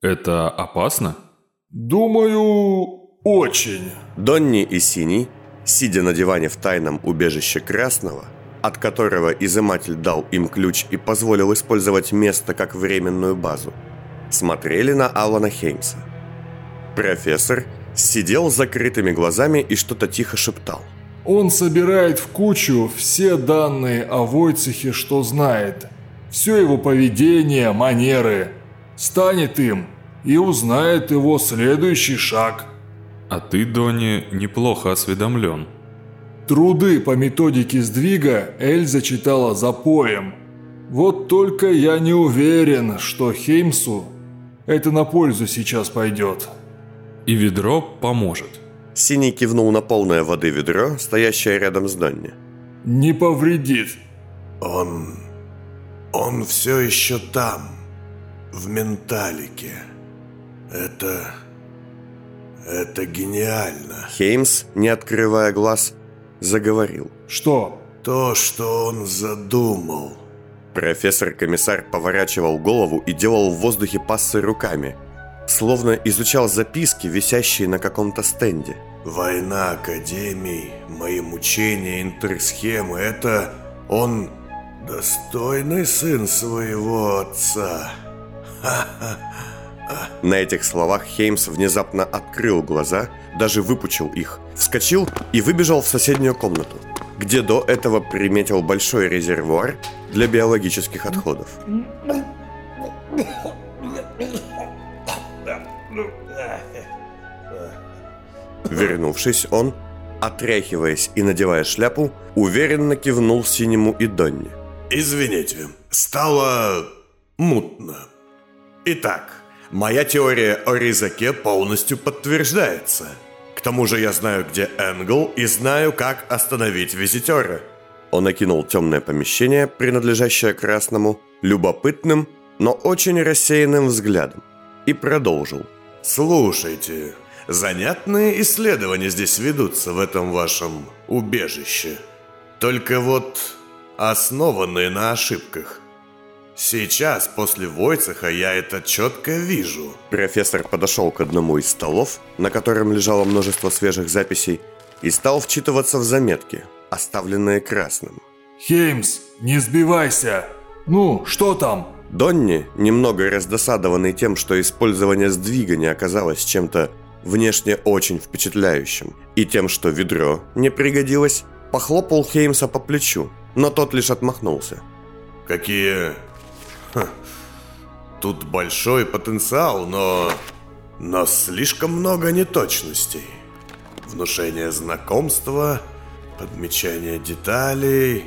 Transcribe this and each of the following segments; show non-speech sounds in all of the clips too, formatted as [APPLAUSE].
Это опасно? Думаю, очень. Донни и Синий, сидя на диване в тайном убежище Красного, от которого изыматель дал им ключ и позволил использовать место как временную базу, смотрели на Алана Хеймса. Профессор сидел с закрытыми глазами и что-то тихо шептал. Он собирает в кучу все данные о Войцехе, что знает. Все его поведение, манеры. Станет им и узнает его следующий шаг. А ты, Донни, неплохо осведомлен. Труды по методике сдвига Эльза читала за поем. Вот только я не уверен, что Хеймсу это на пользу сейчас пойдет. И ведро поможет. Синий кивнул на полное воды ведро, стоящее рядом с Донни. Не повредит. Он... он все еще там, в менталике. Это... это гениально. Хеймс, не открывая глаз, заговорил. Что? То, что он задумал. Профессор-комиссар поворачивал голову и делал в воздухе пассы руками, словно изучал записки, висящие на каком-то стенде. Война Академий, мои мучения, интерсхемы – это он достойный сын своего отца. На этих словах Хеймс внезапно открыл глаза, даже выпучил их, вскочил и выбежал в соседнюю комнату, где до этого приметил большой резервуар для биологических отходов. Вернувшись, он, отряхиваясь и надевая шляпу, уверенно кивнул Синему и Донне. Извините, стало мутно. Итак, моя теория о резаке полностью подтверждается. К тому же я знаю, где Энгл и знаю, как остановить визитера. Он окинул темное помещение, принадлежащее Красному, любопытным, но очень рассеянным взглядом, и продолжил. «Слушайте, занятные исследования здесь ведутся в этом вашем убежище. Только вот основанные на ошибках. Сейчас, после Войцеха, я это четко вижу. Профессор подошел к одному из столов, на котором лежало множество свежих записей, и стал вчитываться в заметки, оставленные красным. Хеймс, не сбивайся! Ну, что там? Донни, немного раздосадованный тем, что использование сдвига не оказалось чем-то внешне очень впечатляющим, и тем, что ведро не пригодилось, похлопал Хеймса по плечу, но тот лишь отмахнулся. Какие... Тут большой потенциал, но... Но слишком много неточностей. Внушение знакомства, подмечание деталей...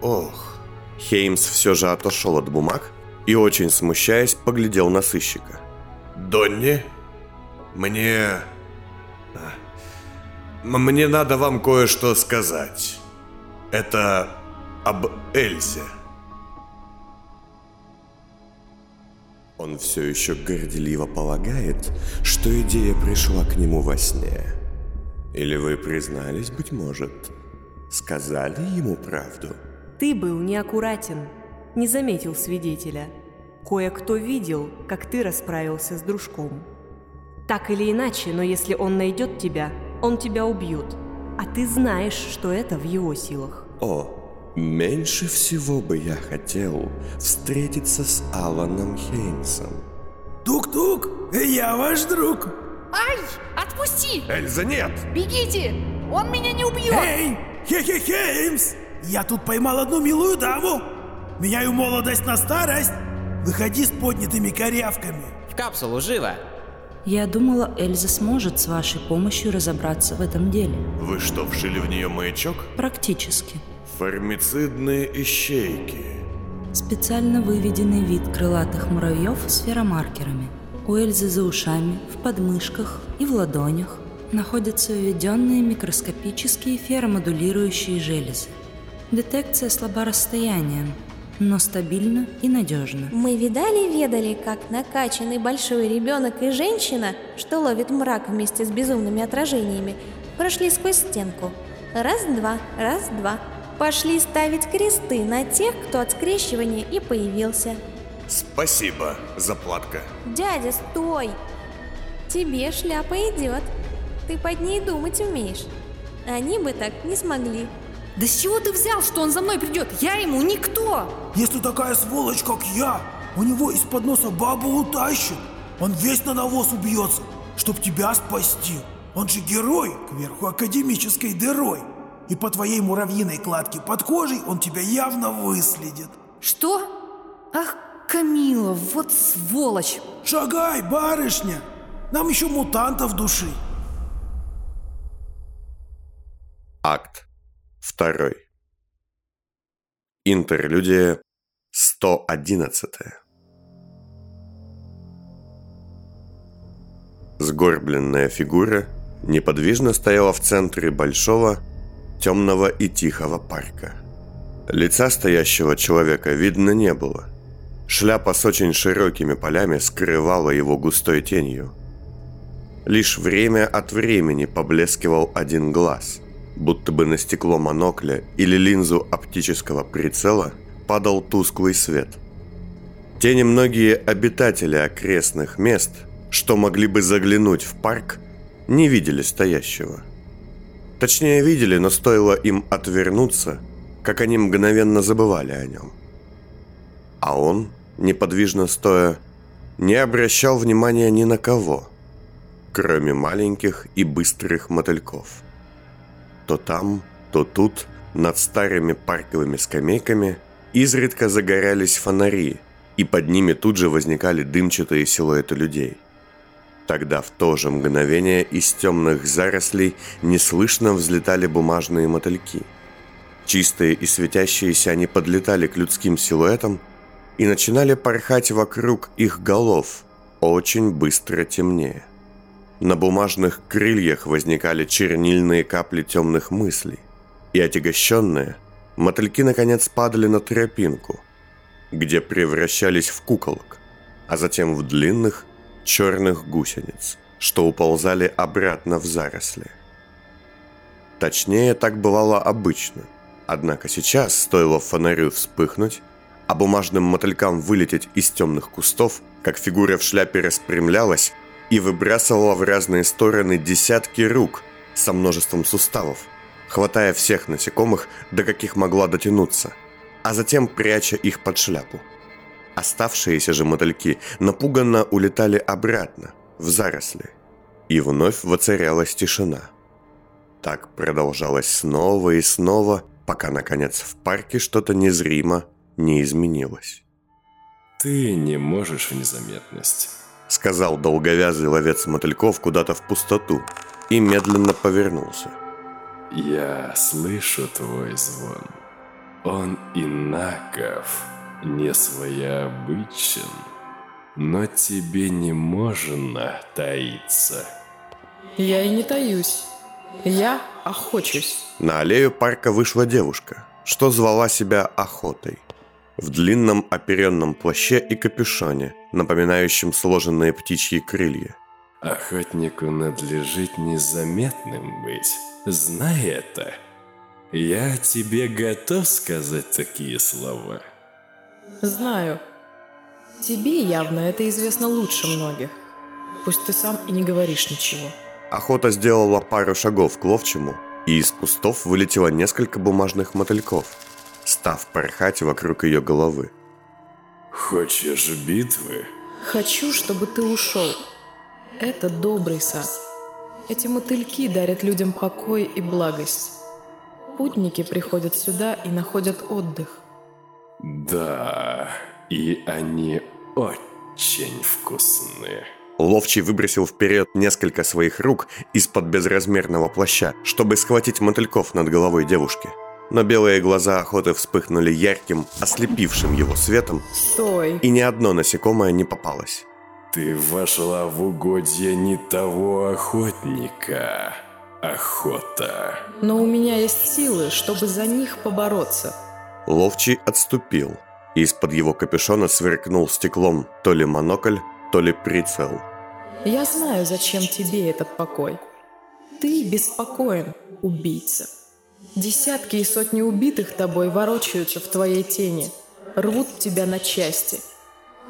Ох... Хеймс все же отошел от бумаг и, очень смущаясь, поглядел на сыщика. «Донни, мне... а, Мне надо вам кое-что сказать. Это об Эльзе». Он все еще горделиво полагает, что идея пришла к нему во сне. Или вы признались, быть может, сказали ему правду? Ты был неаккуратен, не заметил свидетеля. Кое-кто видел, как ты расправился с дружком. Так или иначе, но если он найдет тебя, он тебя убьет. А ты знаешь, что это в его силах. О, меньше всего бы я хотел встретиться с Аланом Хейнсом. Тук-тук, я ваш друг. Ай, отпусти! Эльза, нет! Бегите! Он меня не убьет! Эй, хе-хе-хеймс! Я тут поймал одну милую даму. Меняю молодость на старость. Выходи с поднятыми корявками. В капсулу, живо! Я думала, Эльза сможет с вашей помощью разобраться в этом деле. Вы что, вшили в нее маячок? Практически. Формицидные ищейки. Специально выведенный вид крылатых муравьев сферомаркерами. У Эльзы за ушами, в подмышках и в ладонях находятся введенные микроскопические феромодулирующие железы. Детекция слаба расстоянием, но стабильно и надежно. Мы видали-ведали, как накачанный большой ребенок и женщина, что ловит мрак вместе с безумными отражениями, прошли сквозь стенку. Раз-два, раз-два. Пошли ставить кресты на тех, кто от скрещивания и появился. Спасибо, заплатка. Дядя, стой! Тебе шляпа идет. Ты под ней думать умеешь. Они бы так не смогли. Да с чего ты взял, что он за мной придет? Я ему никто! Если такая сволочь, как я, у него из-под носа бабу утащит, он весь на навоз убьется, чтоб тебя спасти. Он же герой, кверху академической дырой. И по твоей муравьиной кладке под кожей он тебя явно выследит. Что? Ах, Камила, вот сволочь! Шагай, барышня! Нам еще мутантов души. Акт 2. Интерлюдия 111. Сгорбленная фигура неподвижно стояла в центре большого, темного и тихого парка. Лица стоящего человека видно не было. Шляпа с очень широкими полями скрывала его густой тенью. Лишь время от времени поблескивал один глаз, будто бы на стекло монокля или линзу оптического прицела падал тусклый свет. Те немногие обитатели окрестных мест, что могли бы заглянуть в парк, не видели стоящего. Точнее, видели, но стоило им отвернуться, как они мгновенно забывали о нем. А он, неподвижно стоя, не обращал внимания ни на кого, кроме маленьких и быстрых мотыльков. То там, то тут, над старыми парковыми скамейками, изредка загорялись фонари, и под ними тут же возникали дымчатые силуэты людей – Тогда в то же мгновение из темных зарослей неслышно взлетали бумажные мотыльки. Чистые и светящиеся они подлетали к людским силуэтам и начинали порхать вокруг их голов, очень быстро темнее. На бумажных крыльях возникали чернильные капли темных мыслей, и отягощенные, мотыльки наконец падали на тропинку, где превращались в куколок, а затем в длинных, черных гусениц, что уползали обратно в заросли. Точнее, так бывало обычно. Однако сейчас стоило фонарю вспыхнуть, а бумажным мотылькам вылететь из темных кустов, как фигура в шляпе распрямлялась и выбрасывала в разные стороны десятки рук со множеством суставов, хватая всех насекомых, до каких могла дотянуться, а затем пряча их под шляпу. Оставшиеся же мотыльки напуганно улетали обратно, в заросли. И вновь воцарялась тишина. Так продолжалось снова и снова, пока, наконец, в парке что-то незримо не изменилось. «Ты не можешь в незаметность», — сказал долговязый ловец мотыльков куда-то в пустоту и медленно повернулся. «Я слышу твой звон. Он инаков» не своеобычен, но тебе не можно таиться. Я и не таюсь. Я охочусь. На аллею парка вышла девушка, что звала себя охотой. В длинном оперенном плаще и капюшоне, напоминающем сложенные птичьи крылья. Охотнику надлежит незаметным быть. Знай это. Я тебе готов сказать такие слова. Знаю. Тебе явно это известно лучше многих. Пусть ты сам и не говоришь ничего. Охота сделала пару шагов к ловчему, и из кустов вылетело несколько бумажных мотыльков, став порхать вокруг ее головы. Хочешь битвы? Хочу, чтобы ты ушел. Это добрый сад. Эти мотыльки дарят людям покой и благость. Путники приходят сюда и находят отдых. Да, и они очень вкусные. Ловчий выбросил вперед несколько своих рук из-под безразмерного плаща, чтобы схватить мотыльков над головой девушки. Но белые глаза охоты вспыхнули ярким, ослепившим его светом. Стой! И ни одно насекомое не попалось. Ты вошла в угодье не того охотника. Охота. Но у меня есть силы, чтобы за них побороться. Ловчий отступил. Из-под его капюшона сверкнул стеклом то ли монокль, то ли прицел. «Я знаю, зачем тебе этот покой. Ты беспокоен, убийца. Десятки и сотни убитых тобой ворочаются в твоей тени, рвут тебя на части.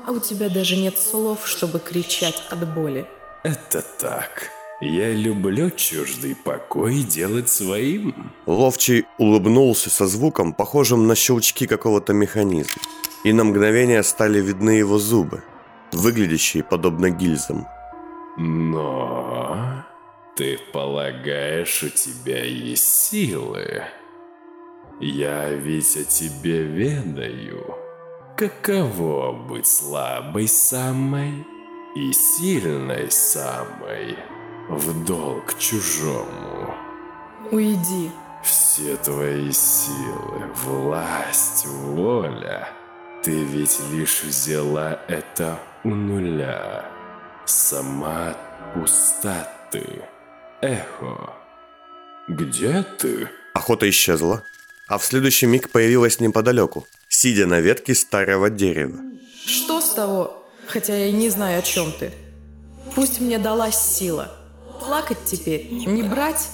а у тебя даже нет слов, чтобы кричать от боли. Это так. Я люблю чуждый покой делать своим. Ловчий улыбнулся со звуком, похожим на щелчки какого-то механизма. И на мгновение стали видны его зубы, выглядящие подобно гильзам. Но... Ты полагаешь, у тебя есть силы? Я ведь о тебе ведаю. Каково быть слабой самой и сильной самой в долг чужому? Уйди. Все твои силы, власть, воля. Ты ведь лишь взяла это у нуля. Сама пустоты. Эхо. Где ты? Охота исчезла, а в следующий миг появилась неподалеку, сидя на ветке старого дерева. Что с того? Хотя я и не знаю, о чем ты. Пусть мне далась сила. Плакать теперь, не брать?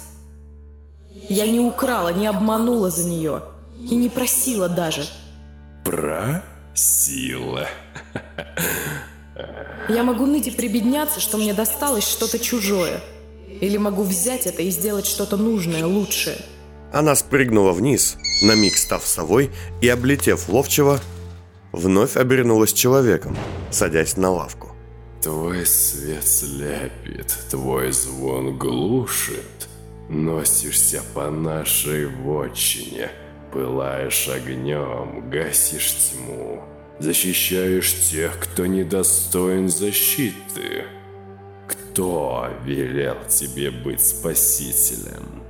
Я не украла, не обманула за нее. И не просила даже. Просила. Я могу ныть и прибедняться, что мне досталось что-то чужое. Или могу взять это и сделать что-то нужное, лучшее. Она спрыгнула вниз, на миг став совой и, облетев ловчего, вновь обернулась человеком, садясь на лавку. Твой свет слепит, твой звон глушит. Носишься по нашей вотчине, пылаешь огнем, гасишь тьму. Защищаешь тех, кто недостоин защиты. Кто велел тебе быть спасителем?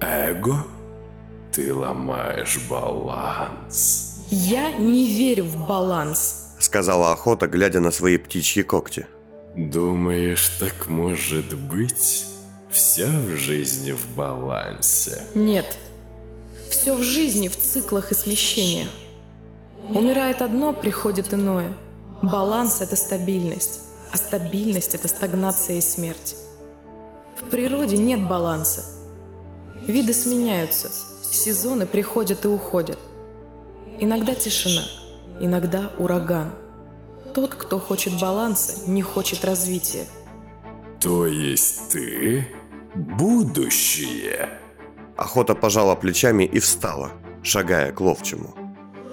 Эго? Ты ломаешь баланс. Я не верю в баланс, сказала охота, глядя на свои птичьи когти. Думаешь, так может быть? Все в жизни в балансе? Нет. Все в жизни в циклах и смещениях. Умирает одно, приходит иное. Баланс – это стабильность, а стабильность – это стагнация и смерть. В природе нет баланса. Виды сменяются, сезоны приходят и уходят. Иногда тишина, иногда ураган. Тот, кто хочет баланса, не хочет развития. То есть ты будущее? Охота пожала плечами и встала, шагая к ловчему.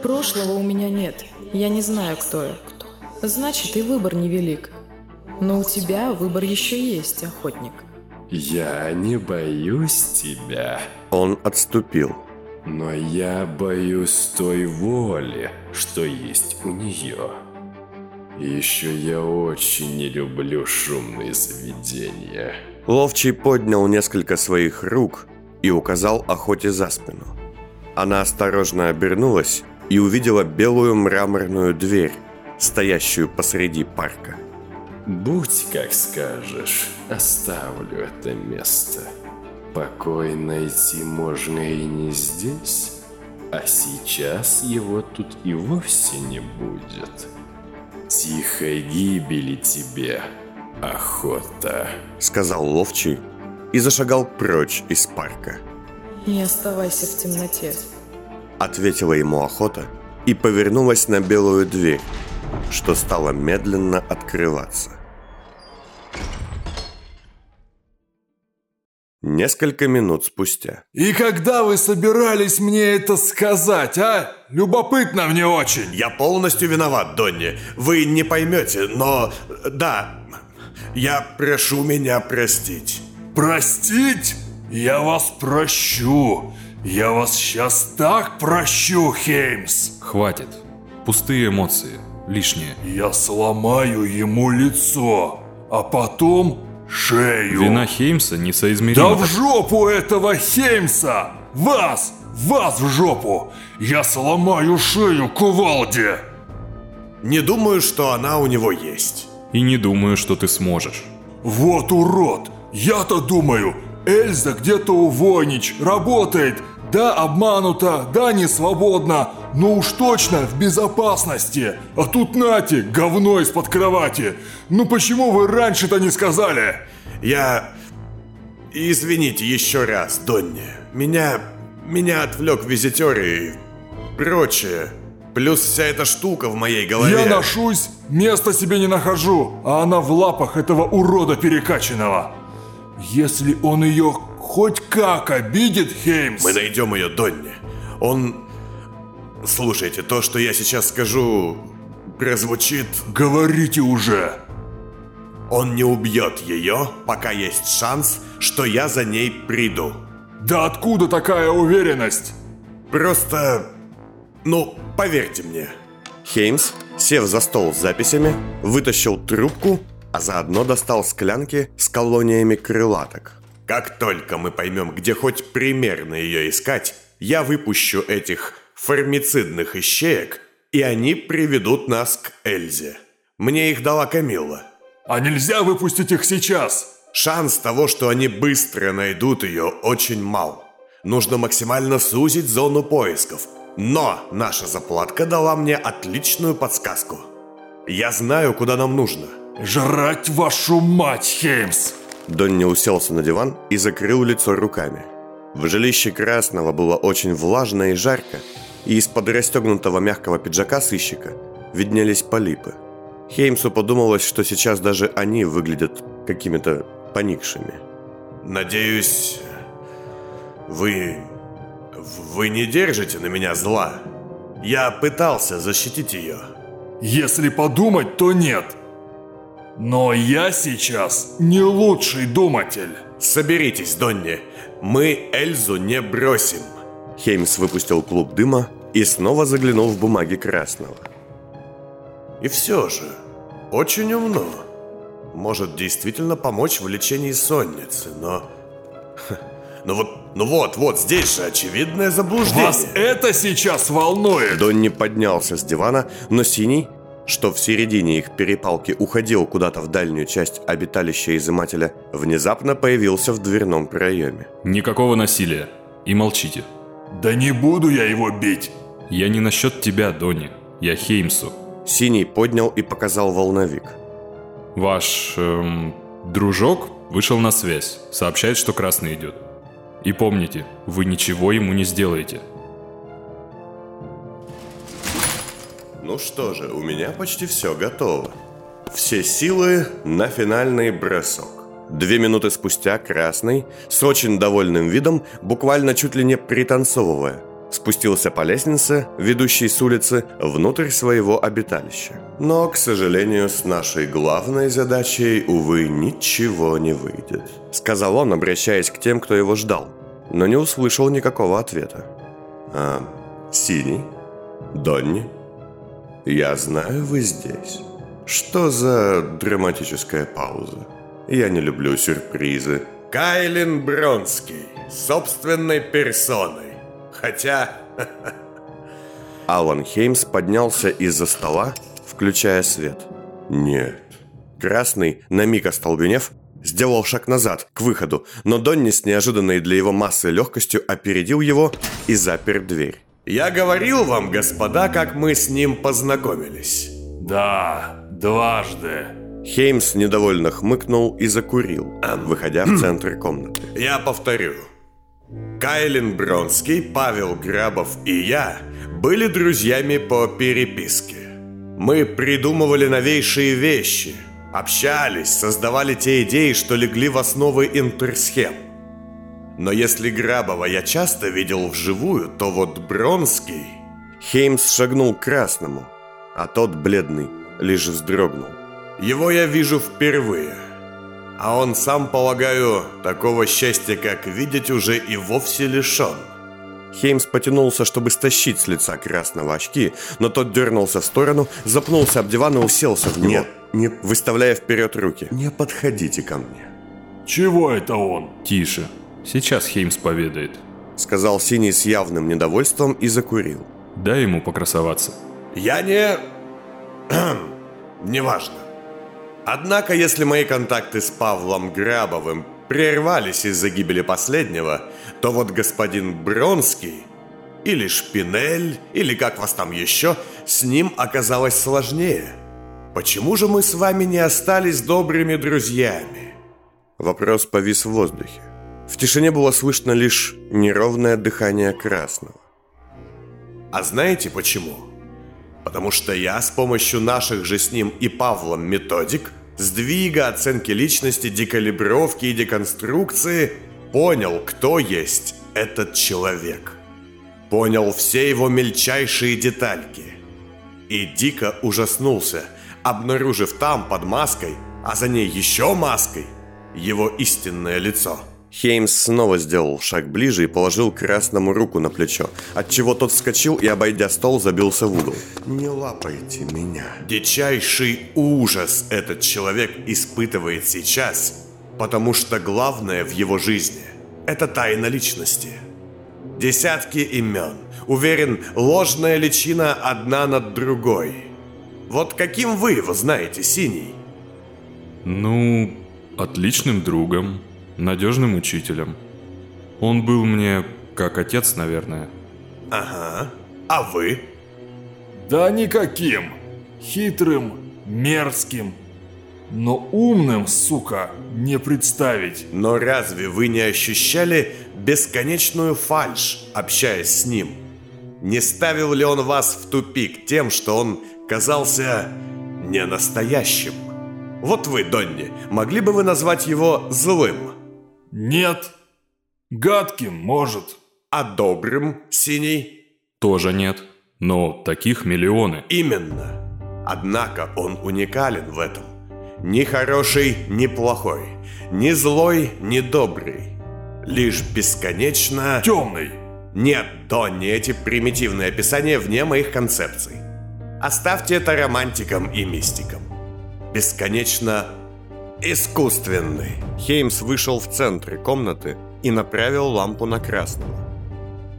Прошлого у меня нет. Я не знаю, кто я. Значит, и выбор невелик. Но у тебя выбор еще есть, охотник. Я не боюсь тебя. Он отступил. Но я боюсь той воли, что есть у нее. Еще я очень не люблю шумные заведения. Ловчий поднял несколько своих рук и указал охоте за спину. Она осторожно обернулась и увидела белую мраморную дверь, стоящую посреди парка. «Будь как скажешь, оставлю это место. Покой найти можно и не здесь, а сейчас его тут и вовсе не будет. Тихой гибели тебе, охота», — сказал Ловчий и зашагал прочь из парка. «Не оставайся в темноте», ответила ему охота и повернулась на белую дверь, что стало медленно открываться. Несколько минут спустя. «И когда вы собирались мне это сказать, а? Любопытно мне очень!» «Я полностью виноват, Донни. Вы не поймете, но... Да, я прошу меня простить». «Простить? Я вас прощу. Я вас сейчас так прощу, Хеймс!» Хватит. Пустые эмоции. Лишние. «Я сломаю ему лицо, а потом шею!» Вина Хеймса несоизмерима. «Да в жопу этого Хеймса! Вас! Вас в жопу! Я сломаю шею кувалде!» Не думаю, что она у него есть. И не думаю, что ты сможешь. Вот урод! Я-то думаю, Эльза где-то у Войнич работает. Да, обманута, да, не свободна, но уж точно в безопасности. А тут нате, говно из-под кровати. Ну почему вы раньше-то не сказали? Я... Извините еще раз, Донни. Меня... Меня отвлек визитер и... Прочее. Плюс вся эта штука в моей голове. Я ношусь, места себе не нахожу, а она в лапах этого урода перекачанного. Если он ее хоть как обидит, Хеймс... Мы найдем ее, Донни. Он... Слушайте, то, что я сейчас скажу, прозвучит... Говорите уже. Он не убьет ее, пока есть шанс, что я за ней приду. Да откуда такая уверенность? Просто... Ну, поверьте мне. Хеймс, сев за стол с записями, вытащил трубку, а заодно достал склянки с колониями крылаток. Как только мы поймем, где хоть примерно ее искать, я выпущу этих формицидных ищеек, и они приведут нас к Эльзе. Мне их дала Камилла. А нельзя выпустить их сейчас? Шанс того, что они быстро найдут ее, очень мал. Нужно максимально сузить зону поисков. Но наша заплатка дала мне отличную подсказку. Я знаю, куда нам нужно. Жрать вашу мать, Хеймс! Донни уселся на диван и закрыл лицо руками. В жилище Красного было очень влажно и жарко, и из-под расстегнутого мягкого пиджака сыщика виднелись полипы. Хеймсу подумалось, что сейчас даже они выглядят какими-то поникшими. Надеюсь, вы... Вы не держите на меня зла? Я пытался защитить ее. Если подумать, то нет. Но я сейчас не лучший думатель. Соберитесь, Донни. Мы Эльзу не бросим. Хеймс выпустил клуб дыма и снова заглянул в бумаги Красного. И все же, очень умно. Может действительно помочь в лечении сонницы, но... Ну вот, ну вот, вот, здесь же очевидное заблуждение. Вас это сейчас волнует? Донни поднялся с дивана, но Синий, что в середине их перепалки уходил куда-то в дальнюю часть обиталища изымателя, внезапно появился в дверном проеме. Никакого насилия. И молчите. Да не буду я его бить. Я не насчет тебя, Донни. Я Хеймсу. Синий поднял и показал волновик. Ваш эм, дружок вышел на связь. Сообщает, что красный идет. И помните, вы ничего ему не сделаете. Ну что же, у меня почти все готово. Все силы на финальный бросок. Две минуты спустя Красный, с очень довольным видом, буквально чуть ли не пританцовывая, спустился по лестнице, ведущей с улицы, внутрь своего обиталища. Но, к сожалению, с нашей главной задачей, увы, ничего не выйдет. Сказал он, обращаясь к тем, кто его ждал, но не услышал никакого ответа. А, Синий? Донни? Я знаю, вы здесь. Что за драматическая пауза? Я не люблю сюрпризы. Кайлин Бронский, собственной персоной. Хотя... [LAUGHS] Алан Хеймс поднялся из-за стола, включая свет. Нет. Красный, на миг остолбенев, сделал шаг назад, к выходу, но Донни с неожиданной для его массы легкостью опередил его и запер дверь. Я говорил вам, господа, как мы с ним познакомились. Да, дважды. Хеймс недовольно хмыкнул и закурил, выходя в [CLEARS THROAT] центр комнаты. Я повторю. Кайлин Бронский, Павел Грабов и я были друзьями по переписке. Мы придумывали новейшие вещи, общались, создавали те идеи, что легли в основы интерсхем. Но если Грабова я часто видел вживую, то вот Бронский... Хеймс шагнул к красному, а тот, бледный, лишь вздрогнул. Его я вижу впервые. А он сам, полагаю, такого счастья, как видеть, уже и вовсе лишен. Хеймс потянулся, чтобы стащить с лица красного очки, но тот дернулся в сторону, запнулся об диван и уселся в него, Нет, не выставляя вперед руки. «Не подходите ко мне», Чего это он? Тише. Сейчас Хеймс поведает. сказал Синий с явным недовольством и закурил. Дай ему покрасоваться. Я не... [CLEARS THROAT] Неважно. Однако, если мои контакты с Павлом Грабовым прервались из-за гибели последнего, то вот господин Бронский, или Шпинель, или как вас там еще, с ним оказалось сложнее. Почему же мы с вами не остались добрыми друзьями? Вопрос повис в воздухе. В тишине было слышно лишь неровное дыхание красного. А знаете почему? Потому что я с помощью наших же с ним и Павлом методик, сдвига, оценки личности, декалибровки и деконструкции, понял, кто есть этот человек. Понял все его мельчайшие детальки. И дико ужаснулся, обнаружив там под маской, а за ней еще маской, его истинное лицо. Хеймс снова сделал шаг ближе и положил красному руку на плечо, отчего тот вскочил и, обойдя стол, забился в угол. «Не лапайте меня». Дичайший ужас этот человек испытывает сейчас, потому что главное в его жизни – это тайна личности. Десятки имен. Уверен, ложная личина одна над другой. Вот каким вы его знаете, Синий? Ну, отличным другом, надежным учителем. Он был мне как отец, наверное. Ага. А вы? Да никаким. Хитрым, мерзким. Но умным, сука, не представить. Но разве вы не ощущали бесконечную фальшь, общаясь с ним? Не ставил ли он вас в тупик тем, что он казался не настоящим? Вот вы, Донни, могли бы вы назвать его злым? Нет. Гадким, может. А добрым, Синий? Тоже нет. Но таких миллионы. Именно. Однако он уникален в этом. Ни хороший, ни плохой. Ни злой, ни добрый. Лишь бесконечно... Темный. Нет, Донни, эти примитивные описания вне моих концепций. Оставьте это романтикам и мистикам. Бесконечно искусственный. Хеймс вышел в центре комнаты и направил лампу на красного.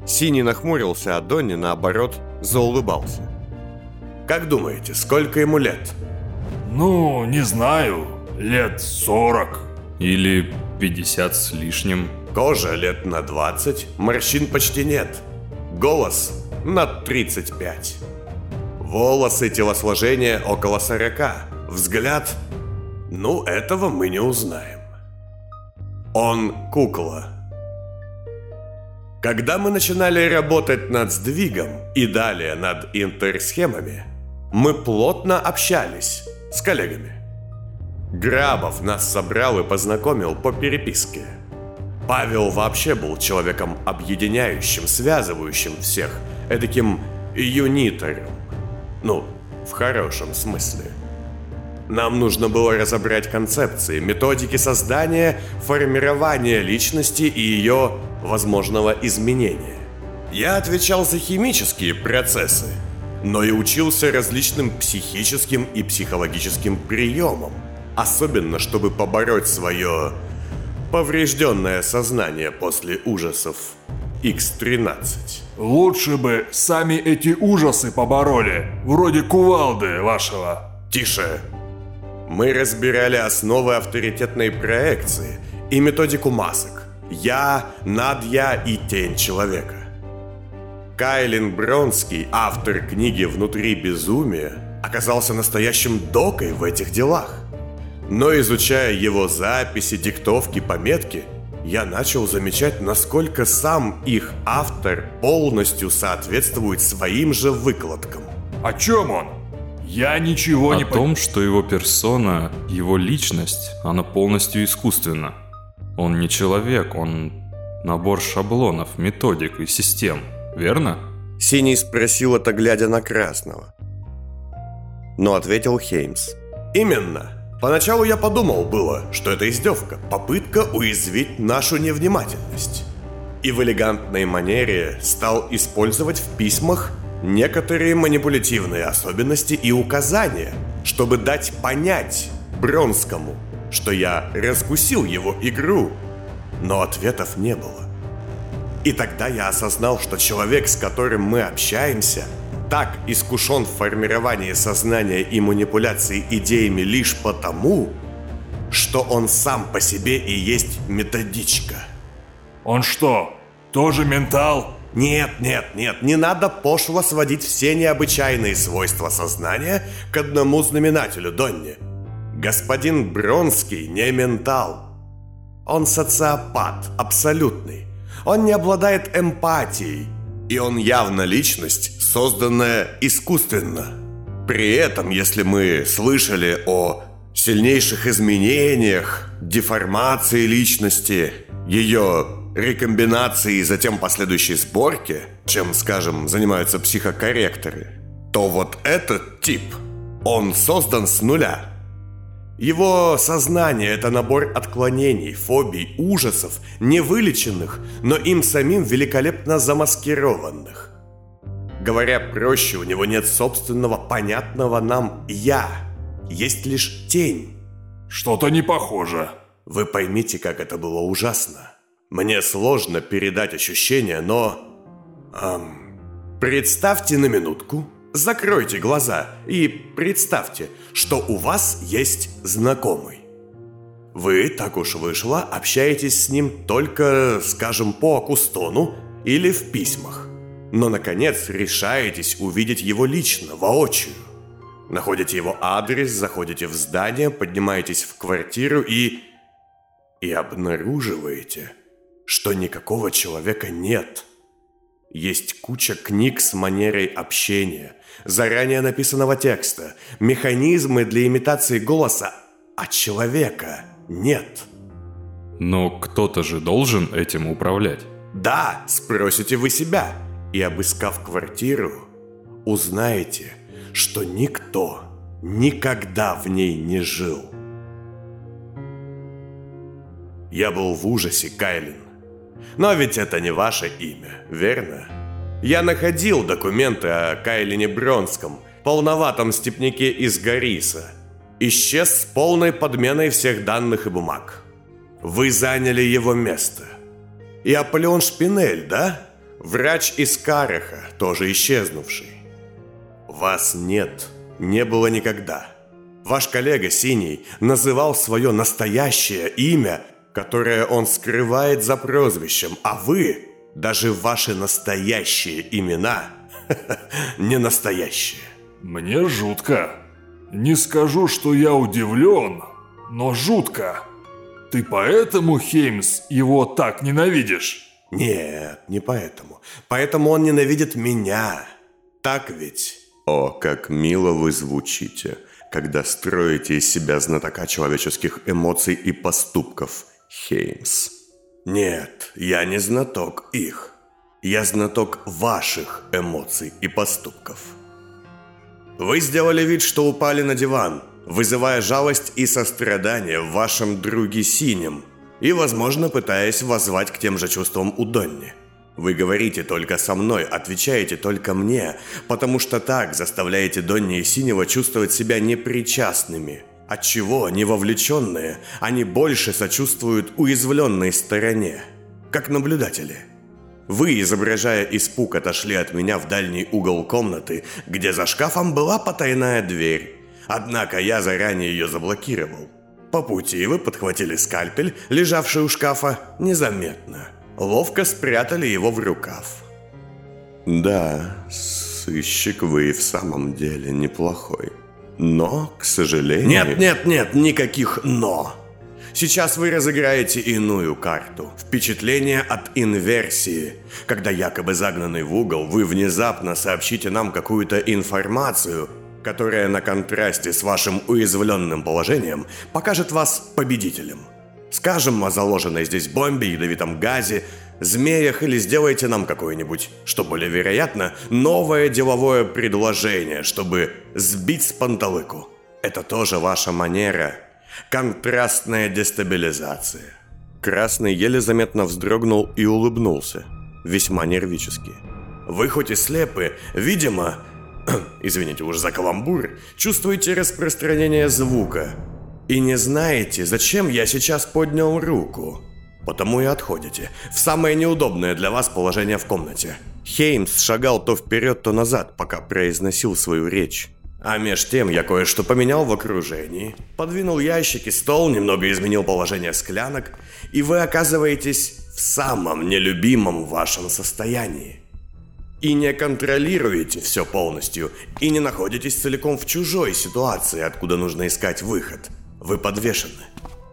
Синий нахмурился, а Донни, наоборот, заулыбался. Как думаете, сколько ему лет? Ну, не знаю, лет 40. Или 50 с лишним. Кожа лет на 20, морщин почти нет. Голос на 35. Волосы, телосложение около 40. Взгляд ну, этого мы не узнаем. Он кукла. Когда мы начинали работать над сдвигом и далее над интерсхемами, мы плотно общались с коллегами. Грабов нас собрал и познакомил по переписке. Павел вообще был человеком объединяющим, связывающим всех, эдаким юнитором. Ну, в хорошем смысле. Нам нужно было разобрать концепции, методики создания, формирования личности и ее возможного изменения. Я отвечал за химические процессы, но и учился различным психическим и психологическим приемам, особенно чтобы побороть свое поврежденное сознание после ужасов X-13. Лучше бы сами эти ужасы побороли, вроде кувалды вашего. Тише, мы разбирали основы авторитетной проекции и методику масок. Я, надя и тень человека. Кайлин Бронский, автор книги «Внутри безумия», оказался настоящим докой в этих делах. Но изучая его записи, диктовки, пометки, я начал замечать, насколько сам их автор полностью соответствует своим же выкладкам. О чем он? Я ничего О не... О том, что его персона, его личность, она полностью искусственна. Он не человек, он набор шаблонов, методик и систем, верно? Синий спросил это, глядя на Красного. Но ответил Хеймс. Именно. Поначалу я подумал было, что это издевка, попытка уязвить нашу невнимательность. И в элегантной манере стал использовать в письмах некоторые манипулятивные особенности и указания, чтобы дать понять Бронскому, что я раскусил его игру, но ответов не было. И тогда я осознал, что человек, с которым мы общаемся, так искушен в формировании сознания и манипуляции идеями лишь потому, что он сам по себе и есть методичка. Он что, тоже ментал? Нет, нет, нет, не надо пошло сводить все необычайные свойства сознания к одному знаменателю, Донни. Господин Бронский не ментал. Он социопат, абсолютный. Он не обладает эмпатией. И он явно личность, созданная искусственно. При этом, если мы слышали о сильнейших изменениях, деформации личности, ее рекомбинации и затем последующей сборке, чем, скажем, занимаются психокорректоры, то вот этот тип, он создан с нуля. Его сознание – это набор отклонений, фобий, ужасов, невылеченных, но им самим великолепно замаскированных. Говоря проще, у него нет собственного понятного нам «я», есть лишь тень. Что-то не похоже. Вы поймите, как это было ужасно. Мне сложно передать ощущение, но... Эм, представьте на минутку, закройте глаза и представьте, что у вас есть знакомый. Вы, так уж вышло, общаетесь с ним только, скажем, по Акустону или в письмах. Но, наконец, решаетесь увидеть его лично, воочию. Находите его адрес, заходите в здание, поднимаетесь в квартиру и... И обнаруживаете, что никакого человека нет. Есть куча книг с манерой общения, заранее написанного текста, механизмы для имитации голоса, а человека нет. Но кто-то же должен этим управлять. Да, спросите вы себя. И обыскав квартиру, узнаете, что никто никогда в ней не жил. Я был в ужасе, Кайлин. Но ведь это не ваше имя, верно? Я находил документы о Кайлине Бронском, полноватом степняке из Гориса. Исчез с полной подменой всех данных и бумаг. Вы заняли его место. И Аполеон Шпинель, да? Врач из Караха, тоже исчезнувший. Вас нет, не было никогда. Ваш коллега Синий называл свое настоящее имя, которое он скрывает за прозвищем, а вы, даже ваши настоящие имена, [LAUGHS] не настоящие. Мне жутко. Не скажу, что я удивлен, но жутко. Ты поэтому, Хеймс, его так ненавидишь? Нет, не поэтому. Поэтому он ненавидит меня. Так ведь? О, как мило вы звучите, когда строите из себя знатока человеческих эмоций и поступков, Хеймс. Нет, я не знаток их. Я знаток ваших эмоций и поступков. Вы сделали вид, что упали на диван, вызывая жалость и сострадание в вашем друге Синем, и, возможно, пытаясь воззвать к тем же чувствам у Донни. Вы говорите только со мной, отвечаете только мне, потому что так заставляете Донни и Синего чувствовать себя непричастными. Отчего, не вовлеченные, они больше сочувствуют уязвленной стороне, как наблюдатели. Вы, изображая испуг, отошли от меня в дальний угол комнаты, где за шкафом была потайная дверь. Однако я заранее ее заблокировал. По пути вы подхватили скальпель, лежавший у шкафа, незаметно – ловко спрятали его в рукав. Да, сыщик вы и в самом деле неплохой. Но, к сожалению... Нет, нет, нет, никаких «но». Сейчас вы разыграете иную карту. Впечатление от инверсии. Когда якобы загнанный в угол, вы внезапно сообщите нам какую-то информацию, которая на контрасте с вашим уязвленным положением покажет вас победителем. Скажем о заложенной здесь бомбе, ядовитом газе, змеях или сделайте нам какое-нибудь, что более вероятно, новое деловое предложение, чтобы сбить с панталыку. Это тоже ваша манера. Контрастная дестабилизация. Красный еле заметно вздрогнул и улыбнулся, весьма нервически. Вы хоть и слепы, видимо, [CLEARS THROAT] извините уж за каламбур, чувствуете распространение звука, и не знаете, зачем я сейчас поднял руку. Потому и отходите. В самое неудобное для вас положение в комнате. Хеймс шагал то вперед, то назад, пока произносил свою речь. А меж тем я кое-что поменял в окружении. Подвинул ящики, стол, немного изменил положение склянок, и вы оказываетесь в самом нелюбимом вашем состоянии. И не контролируете все полностью, и не находитесь целиком в чужой ситуации, откуда нужно искать выход – вы подвешены.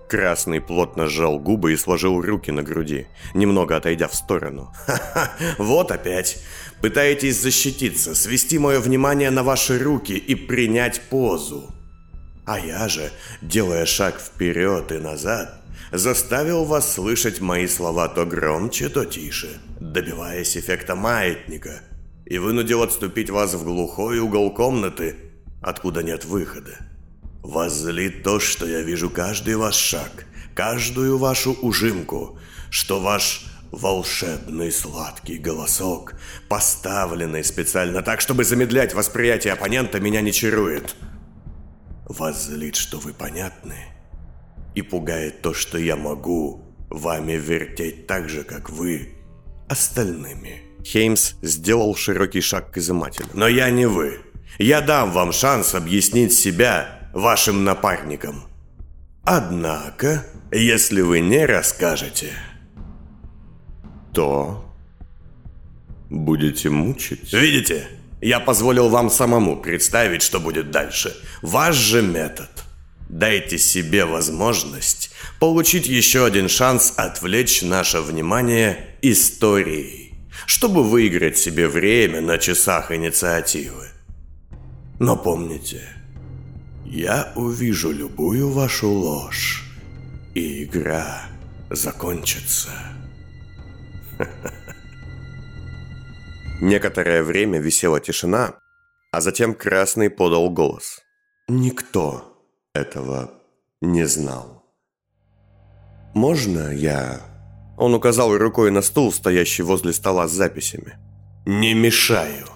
Красный плотно сжал губы и сложил руки на груди, немного отойдя в сторону. «Ха-ха, вот опять. Пытаетесь защититься, свести мое внимание на ваши руки и принять позу. А я же, делая шаг вперед и назад, заставил вас слышать мои слова то громче, то тише, добиваясь эффекта маятника, и вынудил отступить вас в глухой угол комнаты, откуда нет выхода. Вас злит то, что я вижу каждый ваш шаг, каждую вашу ужимку, что ваш волшебный сладкий голосок, поставленный специально так, чтобы замедлять восприятие оппонента, меня не чарует. Вас злит, что вы понятны, и пугает то, что я могу вами вертеть так же, как вы остальными. Хеймс сделал широкий шаг к изымателю. Но я не вы. Я дам вам шанс объяснить себя вашим напарникам. Однако, если вы не расскажете, то будете мучить. Видите? Я позволил вам самому представить, что будет дальше. Ваш же метод. Дайте себе возможность получить еще один шанс отвлечь наше внимание историей, чтобы выиграть себе время на часах инициативы. Но помните, я увижу любую вашу ложь, и игра закончится. Некоторое время висела тишина, а затем Красный подал голос. Никто этого не знал. «Можно я...» Он указал рукой на стул, стоящий возле стола с записями. «Не мешаю».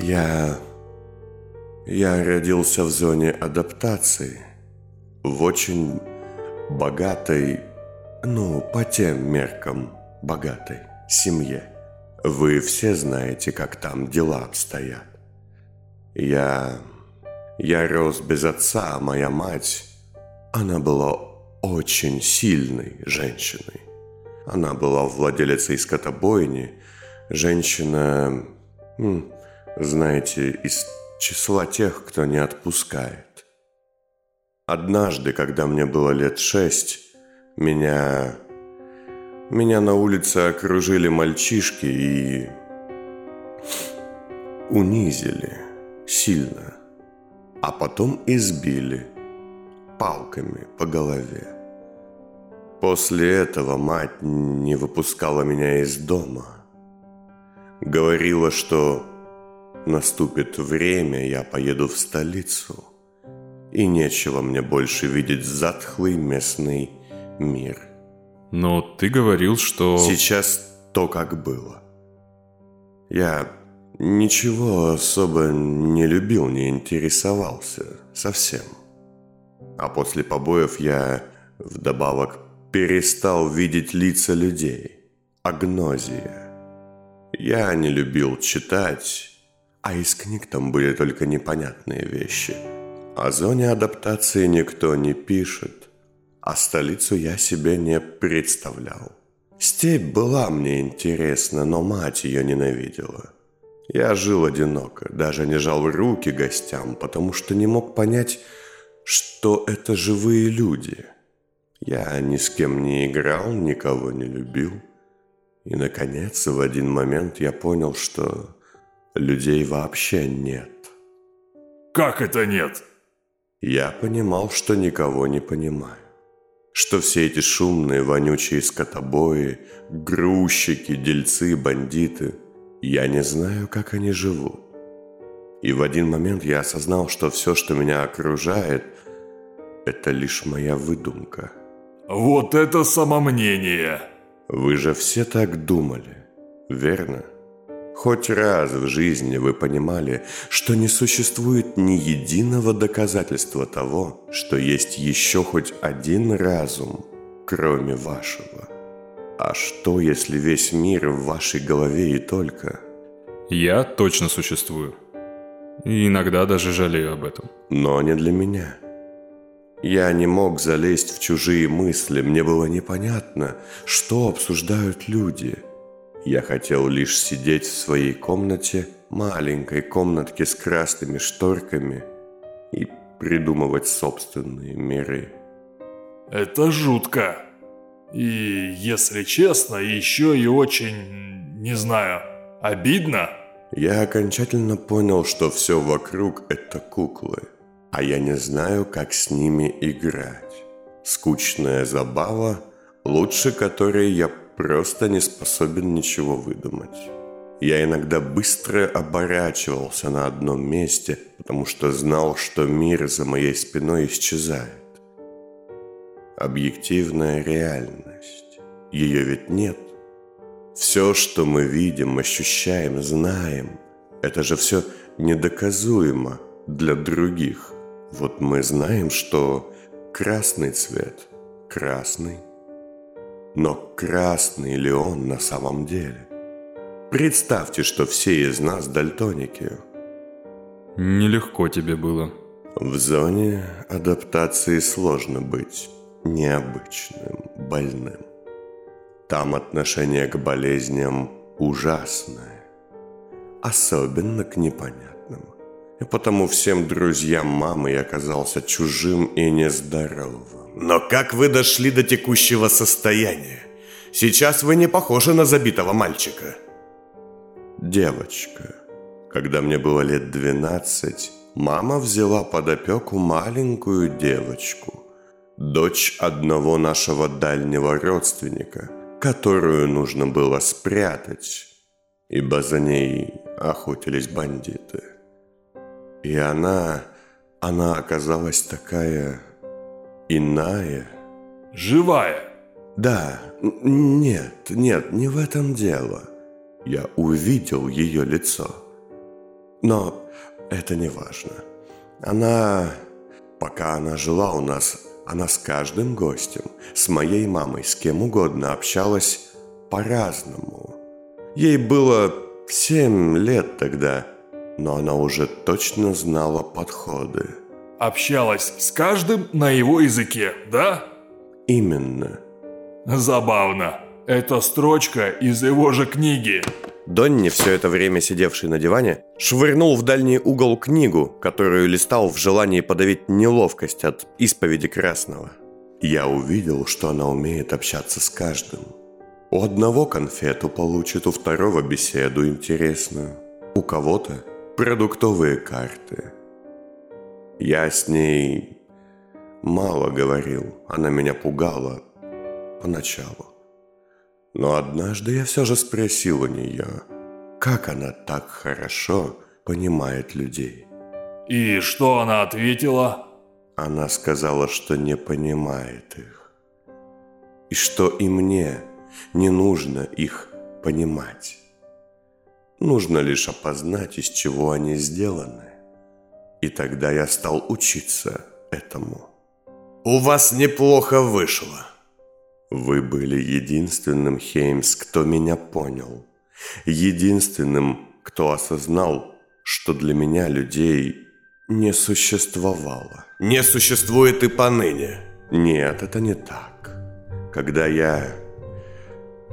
«Я... я родился в зоне адаптации, в очень богатой, ну, по тем меркам, богатой семье. Вы все знаете, как там дела обстоят. Я... я рос без отца, а моя мать... Она была очень сильной женщиной. Она была владелицей скотобойни, женщина, знаете, из числа тех, кто не отпускает. Однажды, когда мне было лет шесть, меня меня на улице окружили мальчишки и унизили сильно, а потом избили палками по голове. После этого мать не выпускала меня из дома. Говорила, что наступит время, я поеду в столицу, и нечего мне больше видеть затхлый местный мир. Но ты говорил, что... Сейчас то, как было. Я ничего особо не любил, не интересовался. Совсем. А после побоев я вдобавок перестал видеть лица людей. Агнозия. Я не любил читать, а из книг там были только непонятные вещи. О зоне адаптации никто не пишет а столицу я себе не представлял. Степь была мне интересна, но мать ее ненавидела. Я жил одиноко, даже не жал руки гостям, потому что не мог понять, что это живые люди. Я ни с кем не играл, никого не любил. И, наконец, в один момент я понял, что людей вообще нет. Как это нет? Я понимал, что никого не понимаю что все эти шумные, вонючие скотобои, грузчики, дельцы, бандиты, я не знаю, как они живут. И в один момент я осознал, что все, что меня окружает, это лишь моя выдумка. Вот это самомнение! Вы же все так думали, верно? Хоть раз в жизни вы понимали, что не существует ни единого доказательства того, что есть еще хоть один разум, кроме вашего. А что, если весь мир в вашей голове и только? Я точно существую. И иногда даже жалею об этом. Но не для меня. Я не мог залезть в чужие мысли, мне было непонятно, что обсуждают люди – я хотел лишь сидеть в своей комнате, маленькой комнатке с красными шторками, и придумывать собственные миры. Это жутко. И, если честно, еще и очень, не знаю, обидно. Я окончательно понял, что все вокруг это куклы, а я не знаю, как с ними играть. Скучная забава, лучше которой я просто не способен ничего выдумать. Я иногда быстро оборачивался на одном месте, потому что знал, что мир за моей спиной исчезает. Объективная реальность. Ее ведь нет. Все, что мы видим, ощущаем, знаем, это же все недоказуемо для других. Вот мы знаем, что красный цвет – красный. Но красный ли он на самом деле? Представьте, что все из нас дальтоники. Нелегко тебе было. В зоне адаптации сложно быть необычным, больным. Там отношение к болезням ужасное, особенно к непонятным. И потому всем друзьям мамы я оказался чужим и нездоровым. Но как вы дошли до текущего состояния? Сейчас вы не похожи на забитого мальчика. Девочка. Когда мне было лет 12, мама взяла под опеку маленькую девочку, дочь одного нашего дальнего родственника – которую нужно было спрятать, ибо за ней охотились бандиты. И она, она оказалась такая иная. Живая? Да, нет, нет, не в этом дело. Я увидел ее лицо. Но это не важно. Она, пока она жила у нас, она с каждым гостем, с моей мамой, с кем угодно общалась по-разному. Ей было семь лет тогда, но она уже точно знала подходы. Общалась с каждым на его языке, да? Именно. Забавно. Это строчка из его же книги. Донни, все это время сидевший на диване, швырнул в дальний угол книгу, которую листал в желании подавить неловкость от исповеди Красного. Я увидел, что она умеет общаться с каждым. У одного конфету получит, у второго беседу интересную, у кого-то продуктовые карты. Я с ней мало говорил, она меня пугала поначалу. Но однажды я все же спросил у нее, как она так хорошо понимает людей. И что она ответила? Она сказала, что не понимает их. И что и мне не нужно их понимать. Нужно лишь опознать, из чего они сделаны. И тогда я стал учиться этому. У вас неплохо вышло. Вы были единственным, Хеймс, кто меня понял. Единственным, кто осознал, что для меня людей не существовало. Не существует и поныне. Нет, это не так. Когда я...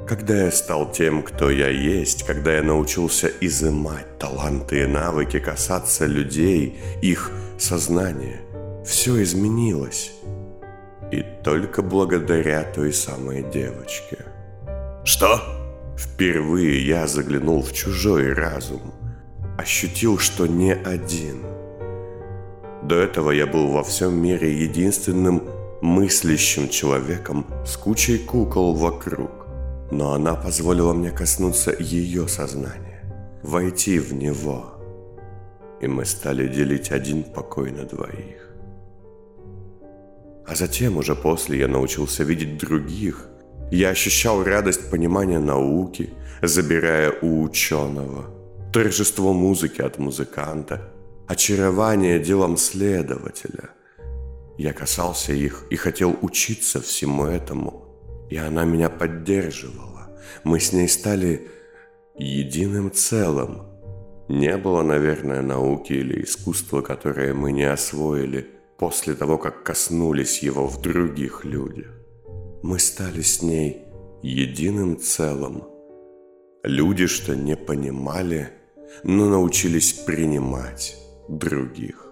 Когда я стал тем, кто я есть, когда я научился изымать таланты и навыки, касаться людей, их сознания, все изменилось. И только благодаря той самой девочке. Что? Впервые я заглянул в чужой разум. Ощутил, что не один. До этого я был во всем мире единственным мыслящим человеком с кучей кукол вокруг. Но она позволила мне коснуться ее сознания, войти в него. И мы стали делить один покой на двоих. А затем, уже после, я научился видеть других. Я ощущал радость понимания науки, забирая у ученого, торжество музыки от музыканта, очарование делом следователя. Я касался их и хотел учиться всему этому, и она меня поддерживала. Мы с ней стали единым целым. Не было, наверное, науки или искусства, которое мы не освоили – после того, как коснулись его в других людях. Мы стали с ней единым целым. Люди, что не понимали, но научились принимать других.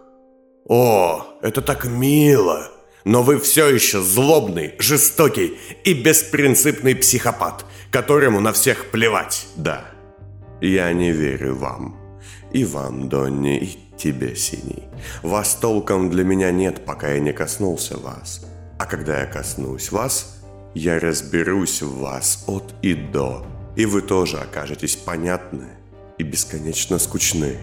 О, это так мило! Но вы все еще злобный, жестокий и беспринципный психопат, которому на всех плевать. Да, я не верю вам. И вам, Донни, и тебе, Синий. Вас толком для меня нет, пока я не коснулся вас. А когда я коснусь вас, я разберусь в вас от и до. И вы тоже окажетесь понятны и бесконечно скучны.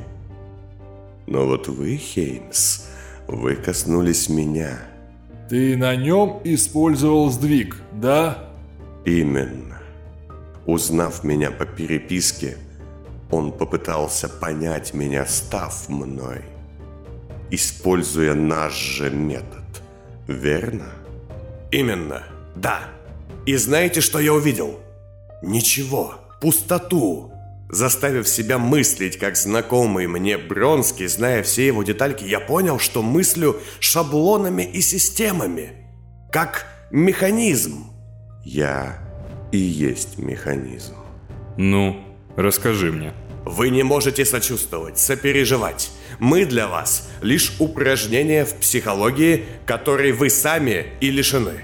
Но вот вы, Хеймс, вы коснулись меня. Ты на нем использовал сдвиг, да? Именно. Узнав меня по переписке, он попытался понять меня, став мной, используя наш же метод. Верно? Именно, да. И знаете, что я увидел? Ничего, пустоту. Заставив себя мыслить, как знакомый мне Бронский, зная все его детальки, я понял, что мыслю шаблонами и системами. Как механизм. Я и есть механизм. Ну, расскажи мне. Вы не можете сочувствовать, сопереживать. Мы для вас лишь упражнения в психологии, которой вы сами и лишены.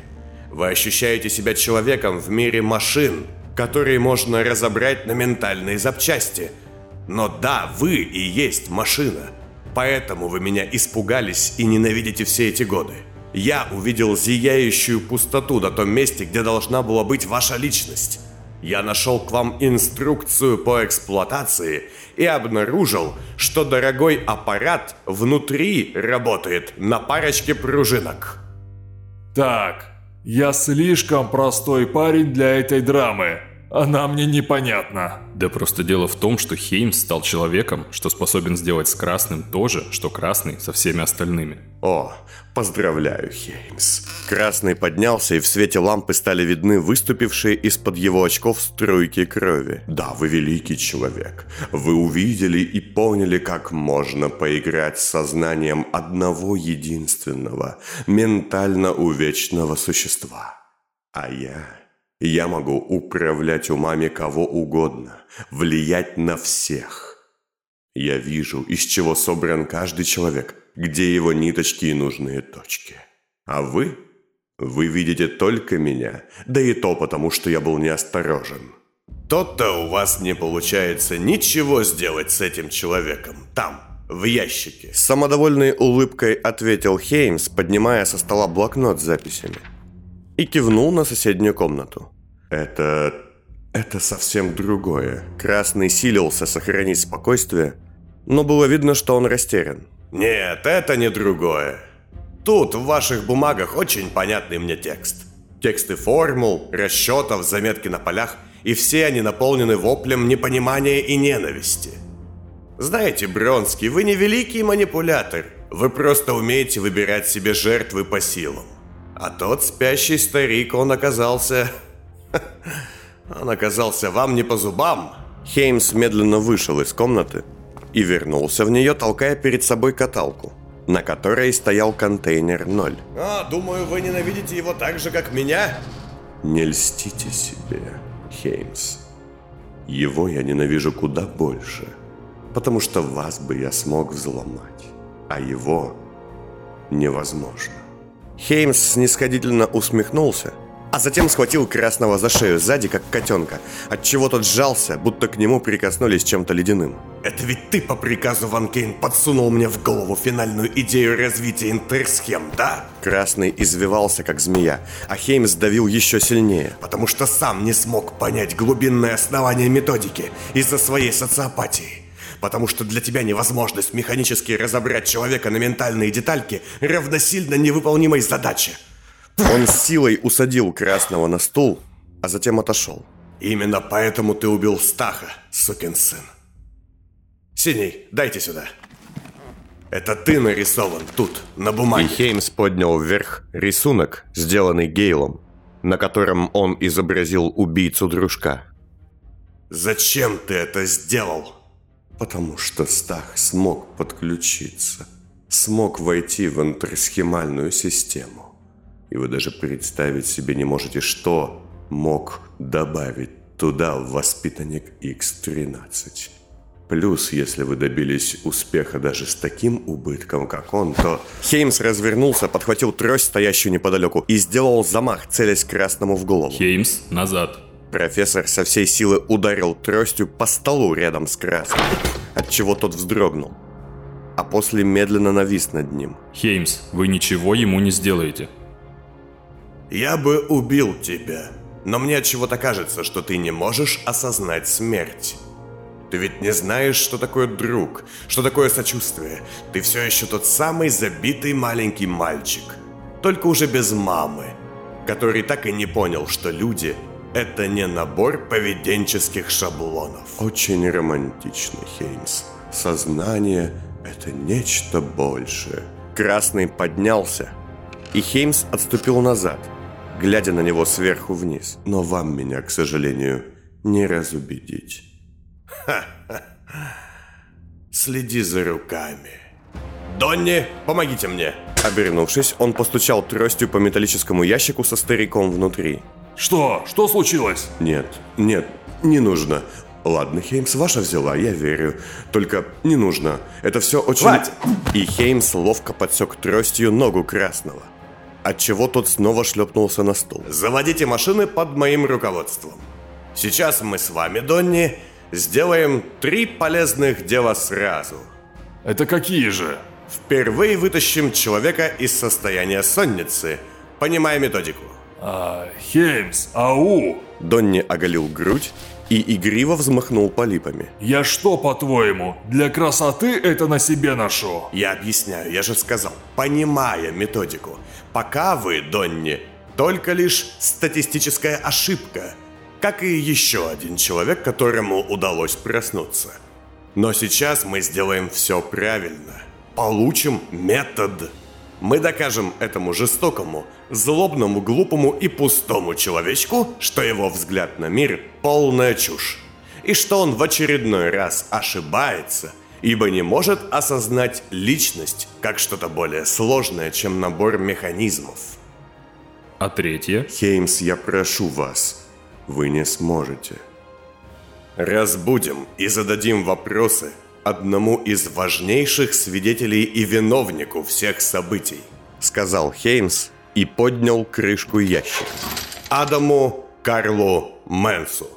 Вы ощущаете себя человеком в мире машин, которые можно разобрать на ментальные запчасти. Но да, вы и есть машина. Поэтому вы меня испугались и ненавидите все эти годы. Я увидел зияющую пустоту на том месте, где должна была быть ваша личность. Я нашел к вам инструкцию по эксплуатации и обнаружил, что дорогой аппарат внутри работает на парочке пружинок. Так, я слишком простой парень для этой драмы. Она мне непонятна. Да просто дело в том, что Хеймс стал человеком, что способен сделать с Красным то же, что Красный со всеми остальными. О, поздравляю, Хеймс. Красный поднялся, и в свете лампы стали видны выступившие из-под его очков струйки крови. Да, вы великий человек. Вы увидели и поняли, как можно поиграть с сознанием одного единственного, ментально увечного существа. А я... Я могу управлять умами кого угодно, влиять на всех. Я вижу, из чего собран каждый человек, где его ниточки и нужные точки. А вы? Вы видите только меня, да и то потому, что я был неосторожен. То-то у вас не получается ничего сделать с этим человеком. Там, в ящике. С самодовольной улыбкой ответил Хеймс, поднимая со стола блокнот с записями и кивнул на соседнюю комнату. «Это... это совсем другое». Красный силился сохранить спокойствие, но было видно, что он растерян. «Нет, это не другое. Тут в ваших бумагах очень понятный мне текст. Тексты формул, расчетов, заметки на полях, и все они наполнены воплем непонимания и ненависти. Знаете, Бронский, вы не великий манипулятор, вы просто умеете выбирать себе жертвы по силам. А тот спящий старик, он оказался... [LAUGHS] Он оказался вам не по зубам. Хеймс медленно вышел из комнаты и вернулся в нее, толкая перед собой каталку, на которой стоял контейнер 0. А, думаю, вы ненавидите его так же, как меня? Не льстите себе, Хеймс. Его я ненавижу куда больше, потому что вас бы я смог взломать, а его невозможно. Хеймс снисходительно усмехнулся, а затем схватил Красного за шею сзади, как котенка, отчего тот сжался, будто к нему прикоснулись чем-то ледяным. «Это ведь ты по приказу Ван Кейн подсунул мне в голову финальную идею развития интерсхем, да?» Красный извивался, как змея, а Хеймс давил еще сильнее. «Потому что сам не смог понять глубинное основание методики из-за своей социопатии» потому что для тебя невозможность механически разобрать человека на ментальные детальки равносильно невыполнимой задаче. Он с силой усадил Красного на стул, а затем отошел. Именно поэтому ты убил Стаха, сукин сын. Синий, дайте сюда. Это ты нарисован тут, на бумаге. И Хеймс поднял вверх рисунок, сделанный Гейлом, на котором он изобразил убийцу дружка. Зачем ты это сделал? Потому что Стах смог подключиться, смог войти в интерсхемальную систему. И вы даже представить себе не можете, что мог добавить туда воспитанник X-13. Плюс, если вы добились успеха даже с таким убытком, как он, то... Хеймс развернулся, подхватил трость, стоящую неподалеку, и сделал замах, целясь красному в голову. Хеймс, назад. Профессор со всей силы ударил тростью по столу рядом с красным, отчего тот вздрогнул. А после медленно навис над ним. Хеймс, вы ничего ему не сделаете. Я бы убил тебя, но мне от чего-то кажется, что ты не можешь осознать смерть. Ты ведь не знаешь, что такое друг, что такое сочувствие. Ты все еще тот самый забитый маленький мальчик, только уже без мамы, который так и не понял, что люди – это не набор поведенческих шаблонов. Очень романтично, Хеймс. Сознание – это нечто большее. Красный поднялся, и Хеймс отступил назад, глядя на него сверху вниз. Но вам меня, к сожалению, не разубедить. Следи за руками. Донни, помогите мне. Обернувшись, он постучал тростью по металлическому ящику со стариком внутри. Что? Что случилось? Нет, нет, не нужно. Ладно, Хеймс, ваша взяла, я верю. Только не нужно. Это все очень... Хватит! И Хеймс ловко подсек тростью ногу красного. Отчего тот снова шлепнулся на стол. Заводите машины под моим руководством. Сейчас мы с вами, Донни, сделаем три полезных дела сразу. Это какие же? Впервые вытащим человека из состояния сонницы, понимая методику. А, Хеймс, ау! Донни оголил грудь и игриво взмахнул полипами. Я что, по-твоему, для красоты это на себе ношу? Я объясняю, я же сказал, понимая методику. Пока вы, Донни, только лишь статистическая ошибка, как и еще один человек, которому удалось проснуться. Но сейчас мы сделаем все правильно. Получим метод. Мы докажем этому жестокому, злобному, глупому и пустому человечку, что его взгляд на мир – полная чушь. И что он в очередной раз ошибается, ибо не может осознать личность как что-то более сложное, чем набор механизмов. А третье? Хеймс, я прошу вас, вы не сможете. Разбудим и зададим вопросы одному из важнейших свидетелей и виновнику всех событий, сказал Хеймс и поднял крышку ящика. Адаму Карлу Мэнсу.